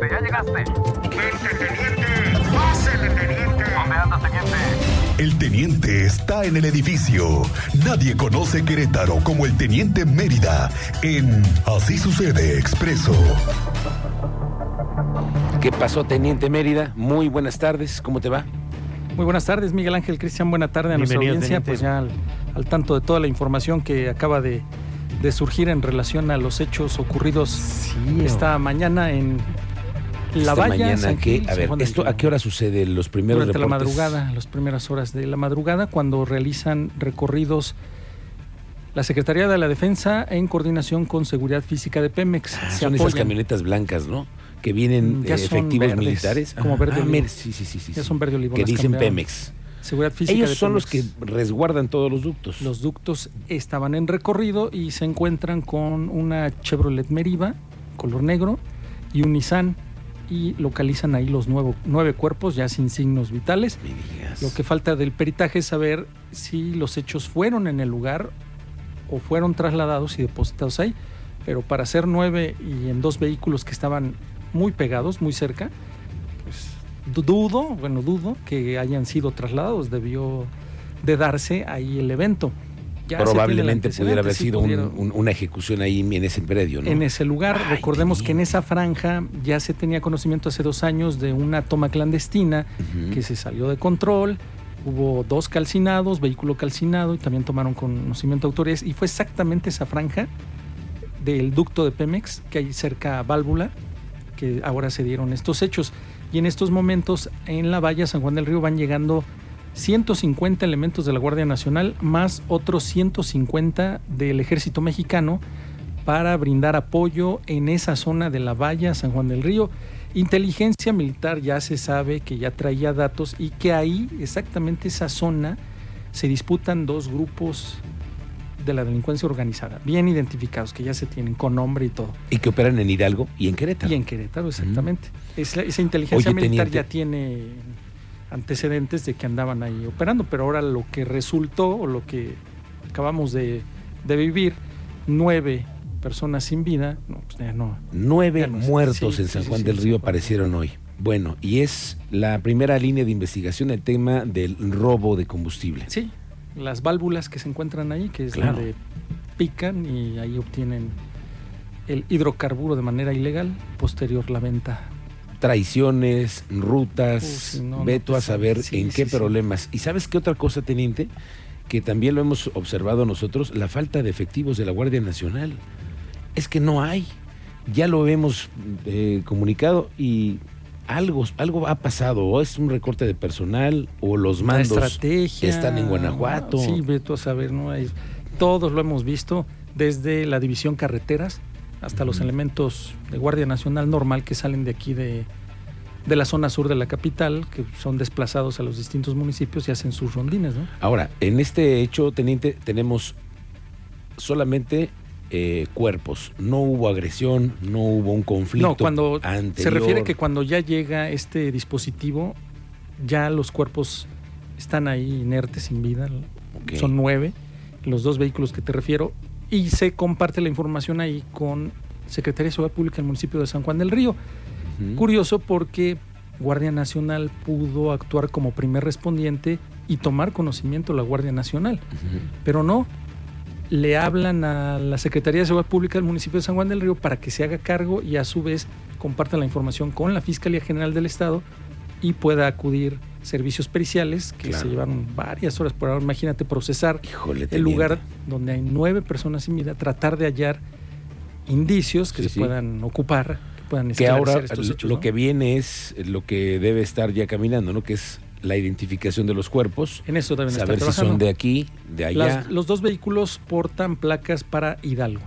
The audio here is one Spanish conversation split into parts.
¿Ya llegaste? Vente, teniente. Pásele, teniente. ¿Dónde anda, teniente? El teniente está en el edificio. Nadie conoce Querétaro como el teniente Mérida en Así sucede expreso. ¿Qué pasó, Teniente Mérida? Muy buenas tardes, ¿cómo te va? Muy buenas tardes, Miguel Ángel Cristian. Buena tarde a nuestra audiencia. teniente. Pues ya al, al tanto de toda la información que acaba de, de surgir en relación a los hechos ocurridos esta mañana en La Esta Valla. mañana. Gil, A ver, ¿esto a qué hora sucede? Los primeros Durante la madrugada, las primeras horas de la madrugada, cuando realizan recorridos la Secretaría de la Defensa en coordinación con Seguridad Física de Pemex. Ah, Se son esas camionetas blancas, ¿no? Que vienen Mm, ya eh, efectivos verdes, militares. como verde ah, olivo. sí, sí, sí, sí. Ya son verde olivo, Que dicen cambiaron. Pemex. Seguridad Física Ellos de son los que resguardan todos los ductos. Los ductos estaban en recorrido y se encuentran con una Chevrolet Meriva, color negro, y un Nissan, y localizan ahí los nuevo- nueve cuerpos ya sin signos vitales. Lo que falta del peritaje es saber si los hechos fueron en el lugar o fueron trasladados y depositados ahí. Pero para ser nueve y en dos vehículos que estaban muy pegados, muy cerca, pues du- dudo, bueno, dudo que hayan sido trasladados. Debió de darse ahí el evento. Ya Probablemente pudiera haber sí, sido un- pudiera- un- una ejecución ahí en ese predio, ¿no? en ese lugar. Ay, Recordemos que en esa franja ya se tenía conocimiento hace dos años de una toma clandestina que se salió de control. Hubo dos calcinados, vehículo calcinado y también tomaron conocimiento de autoridades. Y fue exactamente esa franja del ducto de Pemex que hay cerca a Válvula que ahora se dieron estos hechos. Y en estos momentos en la valla San Juan del Río van llegando 150 elementos de la Guardia Nacional más otros 150 del Ejército Mexicano para brindar apoyo en esa zona de la valla San Juan del Río. Inteligencia militar ya se sabe que ya traía datos y que ahí, exactamente esa zona, se disputan dos grupos de la delincuencia organizada, bien identificados, que ya se tienen con nombre y todo. Y que operan en Hidalgo y en Querétaro. Y en Querétaro, exactamente. Esa, esa inteligencia Oye, militar teniente. ya tiene antecedentes de que andaban ahí operando, pero ahora lo que resultó o lo que acabamos de, de vivir, nueve personas sin vida, no, pues ya no. Nueve Ya no sé. muertos Sí, en San Juan sí, del Río aparecieron hoy. Bueno, y es la primera línea de investigación el tema del robo de combustible. Sí, las válvulas que se encuentran ahí, que es Claro. donde pican y ahí obtienen el hidrocarburo de manera ilegal, posterior la venta. Traiciones, rutas, Uh, no, veto a pues, saber sí, en sí, qué sí. problemas. ¿Y sabes qué otra cosa, teniente? Que también lo hemos observado nosotros, la falta de efectivos de la Guardia Nacional. Es que no hay. Ya lo hemos eh, comunicado y algo, algo ha pasado. O es un recorte de personal o los La mandos estrategia. están en Guanajuato. Sí, veto a saber, ¿no? Hay- todos lo hemos visto, desde la división carreteras hasta los elementos de Guardia Nacional normal que salen de aquí de, de la zona sur de la capital, que son desplazados a los distintos municipios y hacen sus rondines, ¿no? Ahora, en este hecho, teniente, tenemos solamente eh, cuerpos. No hubo agresión, no hubo un conflicto. No, cuando se anterior. refiere que cuando ya llega este dispositivo, ya los cuerpos están ahí inertes, sin vida. Son nueve, los dos vehículos que te refiero, y se comparte la información ahí con Secretaría de Seguridad Pública del municipio de San Juan del Río. Curioso porque Guardia Nacional pudo actuar como primer respondiente y tomar conocimiento la Guardia Nacional, pero no. Le hablan a la Secretaría de Seguridad Pública del municipio de San Juan del Río para que se haga cargo y a su vez compartan la información con la Fiscalía General del Estado y pueda acudir servicios periciales que Claro. se llevaron varias horas por ahora. Imagínate procesar Híjole, el lugar donde hay nueve personas sin vida, tratar de hallar indicios que Sí, se sí. puedan ocupar, que puedan Que ahora esclarecer estos hechos, lo ¿no? que viene es lo que debe estar ya caminando, ¿no? Que es la identificación de los cuerpos, en eso deben saber si son trabajando. de aquí, de allá. Las- los dos vehículos portan placas para Hidalgo.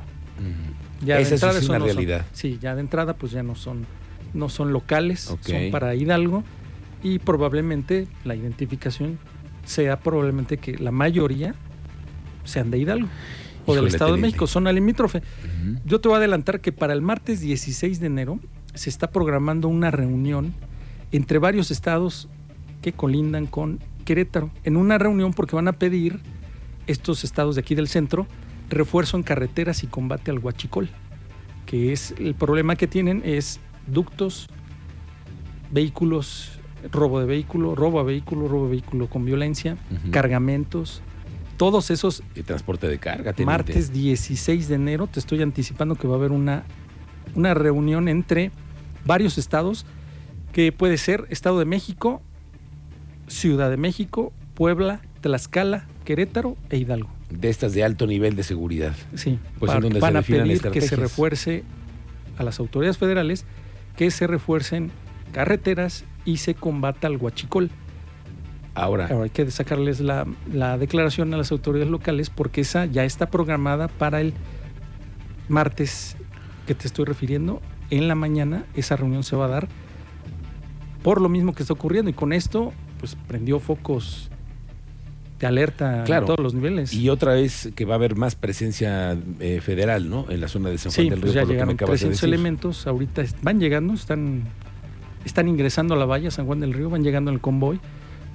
Ya de Esa sí entrada es una no son- realidad. sí, ya de entrada pues ya no son no son locales, son para Hidalgo y probablemente la identificación sea probablemente que la mayoría sean de Hidalgo o del Estado de. México, zona limítrofe. Yo te voy a adelantar que para el martes 16 de enero se está programando una reunión entre varios estados que colindan con Querétaro. En una reunión porque van a pedir estos estados de aquí del centro refuerzo en carreteras y combate al huachicol. Que es el problema que tienen es ductos, vehículos, robo de vehículo, robo a vehículo, robo de vehículo con violencia, cargamentos, todos esos Y transporte de carga. teniente. martes 16 de enero, te estoy anticipando que va a haber una, una reunión entre varios estados, que puede ser Estado de México, Ciudad de México, Puebla, Tlaxcala, Querétaro e Hidalgo. De estas de alto nivel de seguridad. Sí, Pues para- en donde se van a pedir que se refuerce a las autoridades federales que se refuercen carreteras y se combata al huachicol. Ahora, Ahora hay que sacarles la, la declaración a las autoridades locales porque esa ya está programada para el martes que te estoy refiriendo. En la mañana esa reunión se va a dar por lo mismo que está ocurriendo y con esto pues prendió focos de alerta Claro. a todos los niveles. y otra vez que va a haber más presencia eh, federal, ¿no? En la zona de San Juan Sí, del pues Río, ya por lo que me llegaron acabas de 300 decir. elementos, ahorita van llegando, están, están ingresando a la valla San Juan del Río, van llegando en el convoy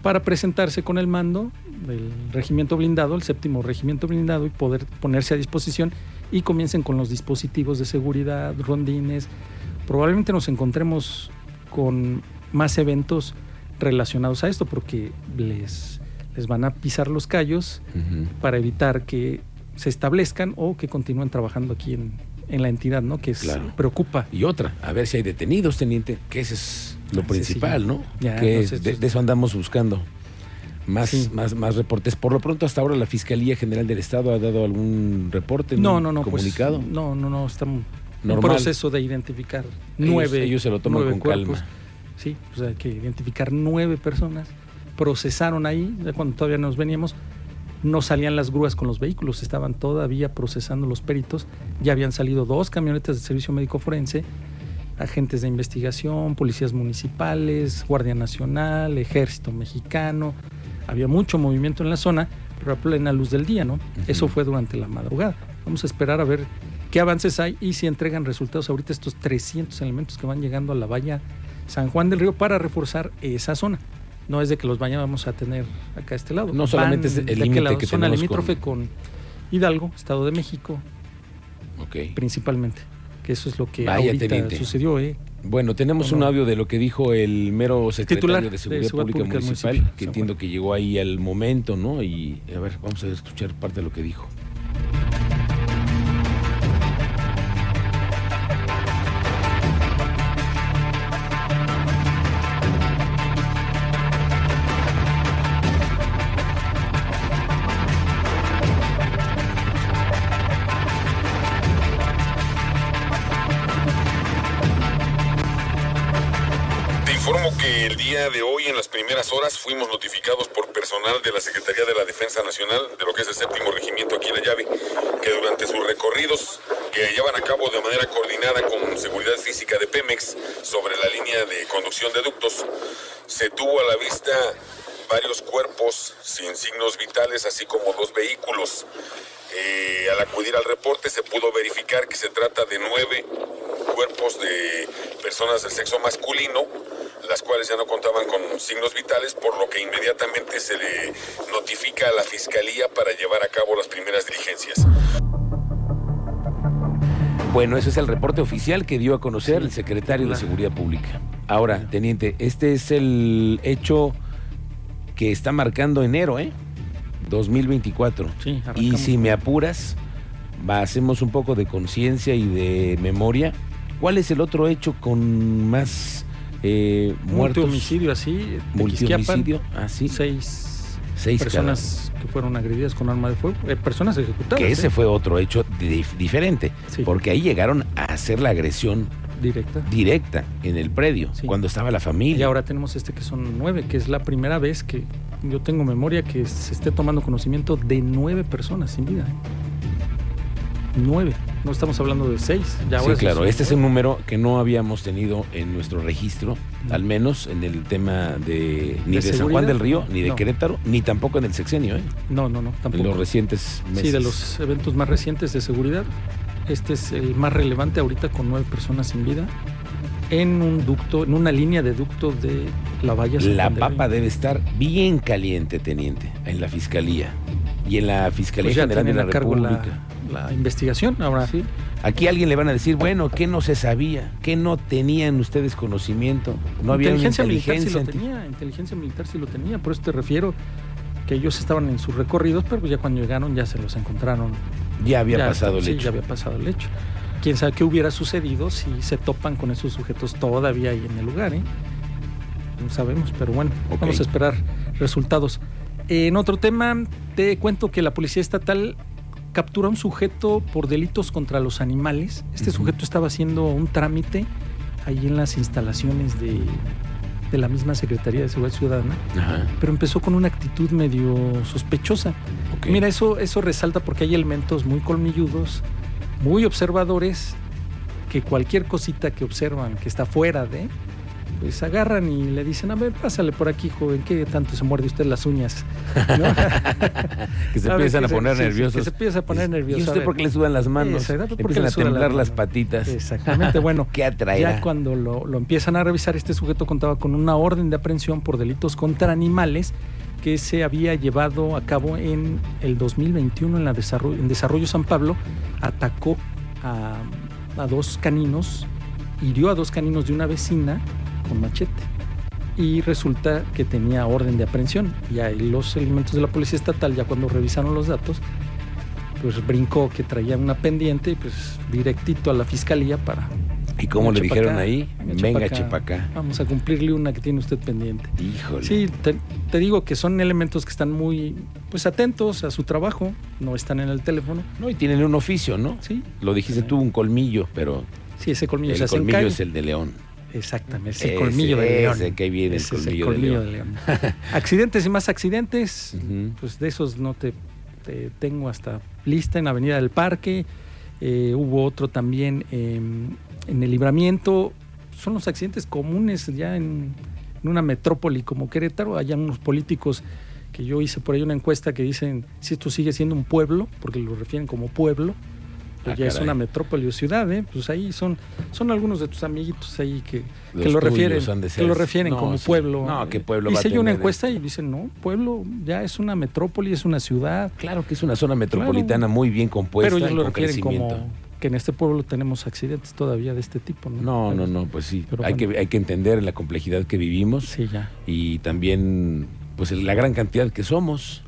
para presentarse con el mando del regimiento blindado, el séptimo regimiento blindado y poder ponerse a disposición y comiencen con los dispositivos de seguridad, rondines. Probablemente nos encontremos con más eventos relacionados a esto porque les, les van a pisar los callos para evitar que se establezcan o que continúen trabajando aquí en, en la entidad, ¿no? Que preocupa. Y otra, a ver si hay detenidos, teniente, que ese es lo principal, sí, ¿no? ya, que no sé, de, eso andamos buscando. Más, Sí. más, más reportes. Por lo pronto, hasta ahora la Fiscalía General del Estado ha dado algún reporte, No, no, no, pues, comunicado. no, no, no, estamos en proceso de identificar Ellos- nueve. ellos se lo toman con calma. cuerpos. Sí, pues hay que identificar nueve personas. Procesaron ahí, ya cuando todavía nos veníamos, no salían las grúas con los vehículos, estaban todavía procesando los peritos. Ya habían salido dos camionetas de servicio médico forense, agentes de investigación, policías municipales, Guardia Nacional, Ejército Mexicano. Había mucho movimiento en la zona, pero a plena luz del día, ¿no? Eso fue durante la madrugada. Vamos a esperar a ver qué avances hay y si entregan resultados ahorita estos 300 elementos que van llegando a la valla San Juan del Río para reforzar esa zona. No es de que los vayamos a tener acá a este lado. No solamente es el ¿de qué límite que Zona limítrofe con... Hidalgo, Estado de México, Ok. principalmente. Que eso es lo que Vaya, ahorita teniente. sucedió, ¿eh? Bueno, tenemos No, un audio de lo que dijo el mero secretario Titular de Seguridad, Pública, Municipal, que entiendo que llegó ahí al momento, ¿no? Y a ver, vamos a escuchar parte de lo que dijo. Primeras horas, fuimos notificados por personal de la Secretaría de la Defensa Nacional, de lo que es el séptimo regimiento aquí en la llave, que durante sus recorridos que llevan a cabo de manera coordinada con seguridad física de Pemex sobre la línea de conducción de ductos, se tuvo a la vista varios cuerpos sin signos vitales, así como dos vehículos. Eh, al acudir al reporte se pudo verificar que se trata de nueve cuerpos de personas del sexo masculino, las cuales ya no contaban con signos vitales, por lo que inmediatamente se le notifica a la fiscalía para llevar a cabo las primeras diligencias. Bueno, ese es el reporte oficial que dio a conocer Sí, el secretario de. Seguridad Pública. Ahora, teniente, este es el hecho que está marcando enero, ¿eh? 2024. Sí, y si me apuras, hacemos un poco de conciencia y de memoria. ¿Cuál es el otro hecho con más eh, muertos? Multihomicidio así. Multihomicidio. Ah, sí. Seis, Seis personas que fueron agredidas con arma de fuego. eh, personas ejecutadas. Que ese ¿eh? fue otro hecho dif- diferente. Sí. Porque ahí llegaron a hacer la agresión Directa. directa en el predio, Sí. cuando estaba la familia. Y ahora tenemos este que son nueve, que es la primera vez que yo tengo memoria que se esté tomando conocimiento de nueve personas sin vida. ¿eh? Nueve. No estamos hablando de seis. Ya sí, claro, este es un número que no habíamos tenido en nuestro registro, No. al menos en el tema de ni ¿De de, San Juan del Río, ni de No. Querétaro, ni tampoco en el sexenio, ¿eh? No, no, no, en tampoco. los recientes meses. Sí, de los eventos más recientes de seguridad. Este es el más relevante ahorita con nueve personas sin vida en un ducto, en una línea de ducto de la valla. La papa debe estar bien caliente, teniente, en la fiscalía y en la Fiscalía Pues General de la, República. La investigación. Ahora, Sí. Aquí a alguien le van a decir, bueno, ¿qué no se sabía? ¿Qué no tenían ustedes conocimiento? No había una inteligencia militar sí lo inteligencia. tenía, inteligencia militar sí lo tenía, por eso te refiero que ellos estaban en sus recorridos, pero pues ya cuando llegaron ya se los encontraron. Ya había Ya, pasado el sí, hecho. ya había pasado el hecho. Quién sabe qué hubiera sucedido si se topan con esos sujetos todavía ahí en el lugar, ¿eh? No sabemos, pero bueno, vamos a esperar resultados. En otro tema, te cuento que la Policía Estatal captura a un sujeto por delitos contra los animales. Este sujeto estaba haciendo un trámite ahí en las instalaciones de, de la misma Secretaría de Seguridad Ciudadana, Ajá. pero empezó con una actitud medio sospechosa. Mira, eso, eso resalta porque hay elementos muy colmilludos, muy observadores, que cualquier cosita que observan que está fuera de, pues agarran y le dicen, a ver, pásale por aquí, joven, ¿qué tanto se muerde usted las uñas? ¿No? que se A ver, empiezan que a se- poner sí, nerviosos. que se empieza a poner Dices, nervioso. ¿Y usted por qué le sudan las manos? Exacto, ¿por qué Empiezan le a sudan temblar las patitas. Exactamente, bueno. ¿Qué atraerá? Ya cuando lo, lo empiezan a revisar, este sujeto contaba con una orden de aprehensión por delitos contra animales que se había llevado a cabo en el 2021 en, la desarrollo, en Desarrollo San Pablo. Atacó a, a dos caninos, hirió a dos caninos de una vecina con machete. Y resulta que tenía orden de aprehensión. Y ahí los elementos de la Policía Estatal, ya cuando revisaron los datos, pues brincó que traía una pendiente y pues directito a la fiscalía para ¿Y cómo le dijeron ahí? venga, Venga, chepa acá. chepacá. Vamos a cumplirle una que tiene usted pendiente. Híjole. Sí, te, te digo que son elementos que están muy pues atentos a su trabajo, no están en el teléfono. No, y tienen un oficio, ¿no? Sí, Lo dijiste Sí. tú, un colmillo, pero sí, ese colmillo el es el de león. Exactamente, ese, colmillo de león. ese que viene, el colmillo de león. de león. accidentes y más accidentes, pues de esos no te, te tengo hasta lista en Avenida del Parque. Eh, hubo otro también eh, en el libramiento. Son los accidentes comunes ya en, en una metrópoli como Querétaro. Hay unos políticos que yo hice por ahí una encuesta que dicen si esto sigue siendo un pueblo, porque lo refieren como pueblo. Pues Ah, ya es una metrópoli o ciudad, ¿eh? pues ahí son, son algunos de tus amiguitos ahí que, que lo refieren, que lo refieren no, como sí. pueblo. No, ¿qué pueblo va a Hice yo una encuesta y dicen, no, pueblo ya es una metrópoli, es una ciudad. Claro que es una zona metropolitana muy bien compuesta pero ellos lo refieren como que en este pueblo tenemos accidentes todavía de este tipo. No, No, no, no, pues sí. Pero hay, bueno. que, hay que entender la complejidad que vivimos Sí, ya. y también pues la gran cantidad que somos.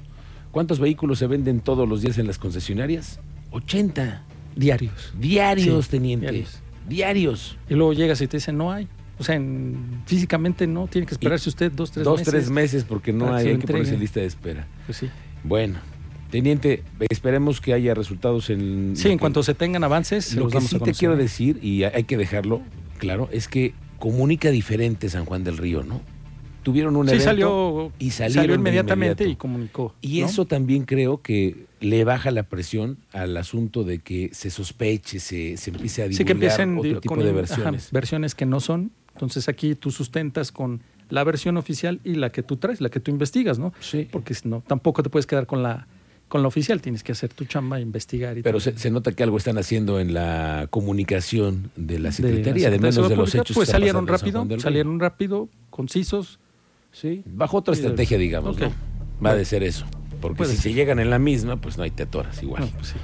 ¿Cuántos vehículos se venden todos los días en las concesionarias? 80. Diarios. Diarios, Sí, teniente. diarios. Diarios. Y luego llegas y te dicen, no hay. O sea, en- físicamente no, tiene que esperarse usted dos, tres Dos, meses. tres meses porque no para que hay, hay que ponerse lista de espera. Pues sí. Bueno, teniente, esperemos que haya resultados en... Sí, en que- cuanto se tengan avances, Lo que sí a te quiero decir, y hay que dejarlo claro, es que comunica diferente San Juan del Río, ¿no? Tuvieron un Sí, evento salió, y salieron salió inmediatamente y comunicó. Y ¿no? eso también creo que le baja la presión al asunto de que se sospeche, se, se empiece a divulgar Sí, que empiecen otro tipo con de ajá, versiones. versiones que no son. Entonces aquí tú sustentas con la versión oficial y la que tú traes, la que tú investigas, ¿no? Sí. Porque no, tampoco te puedes quedar con la con la oficial, tienes que hacer tu chamba, investigar y Pero se, se nota que algo están haciendo en la comunicación de la De la Secretaría, de menos de los hechos Pues salieron rápido, salieron rápido, concisos. Sí, bajo otra estrategia, digamos. ¿no? Va de ser eso. Porque Puede si ser. se llegan en la misma, pues no hay te atoras igual. No, pues sí.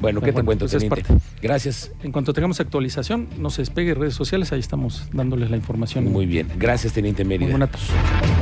Bueno, ¿qué te cuento, pues es teniente? Gracias. En cuanto tengamos actualización, no se despegue redes sociales, ahí estamos dándoles la información. Muy bien. Gracias, teniente Muy Mérida. tarde.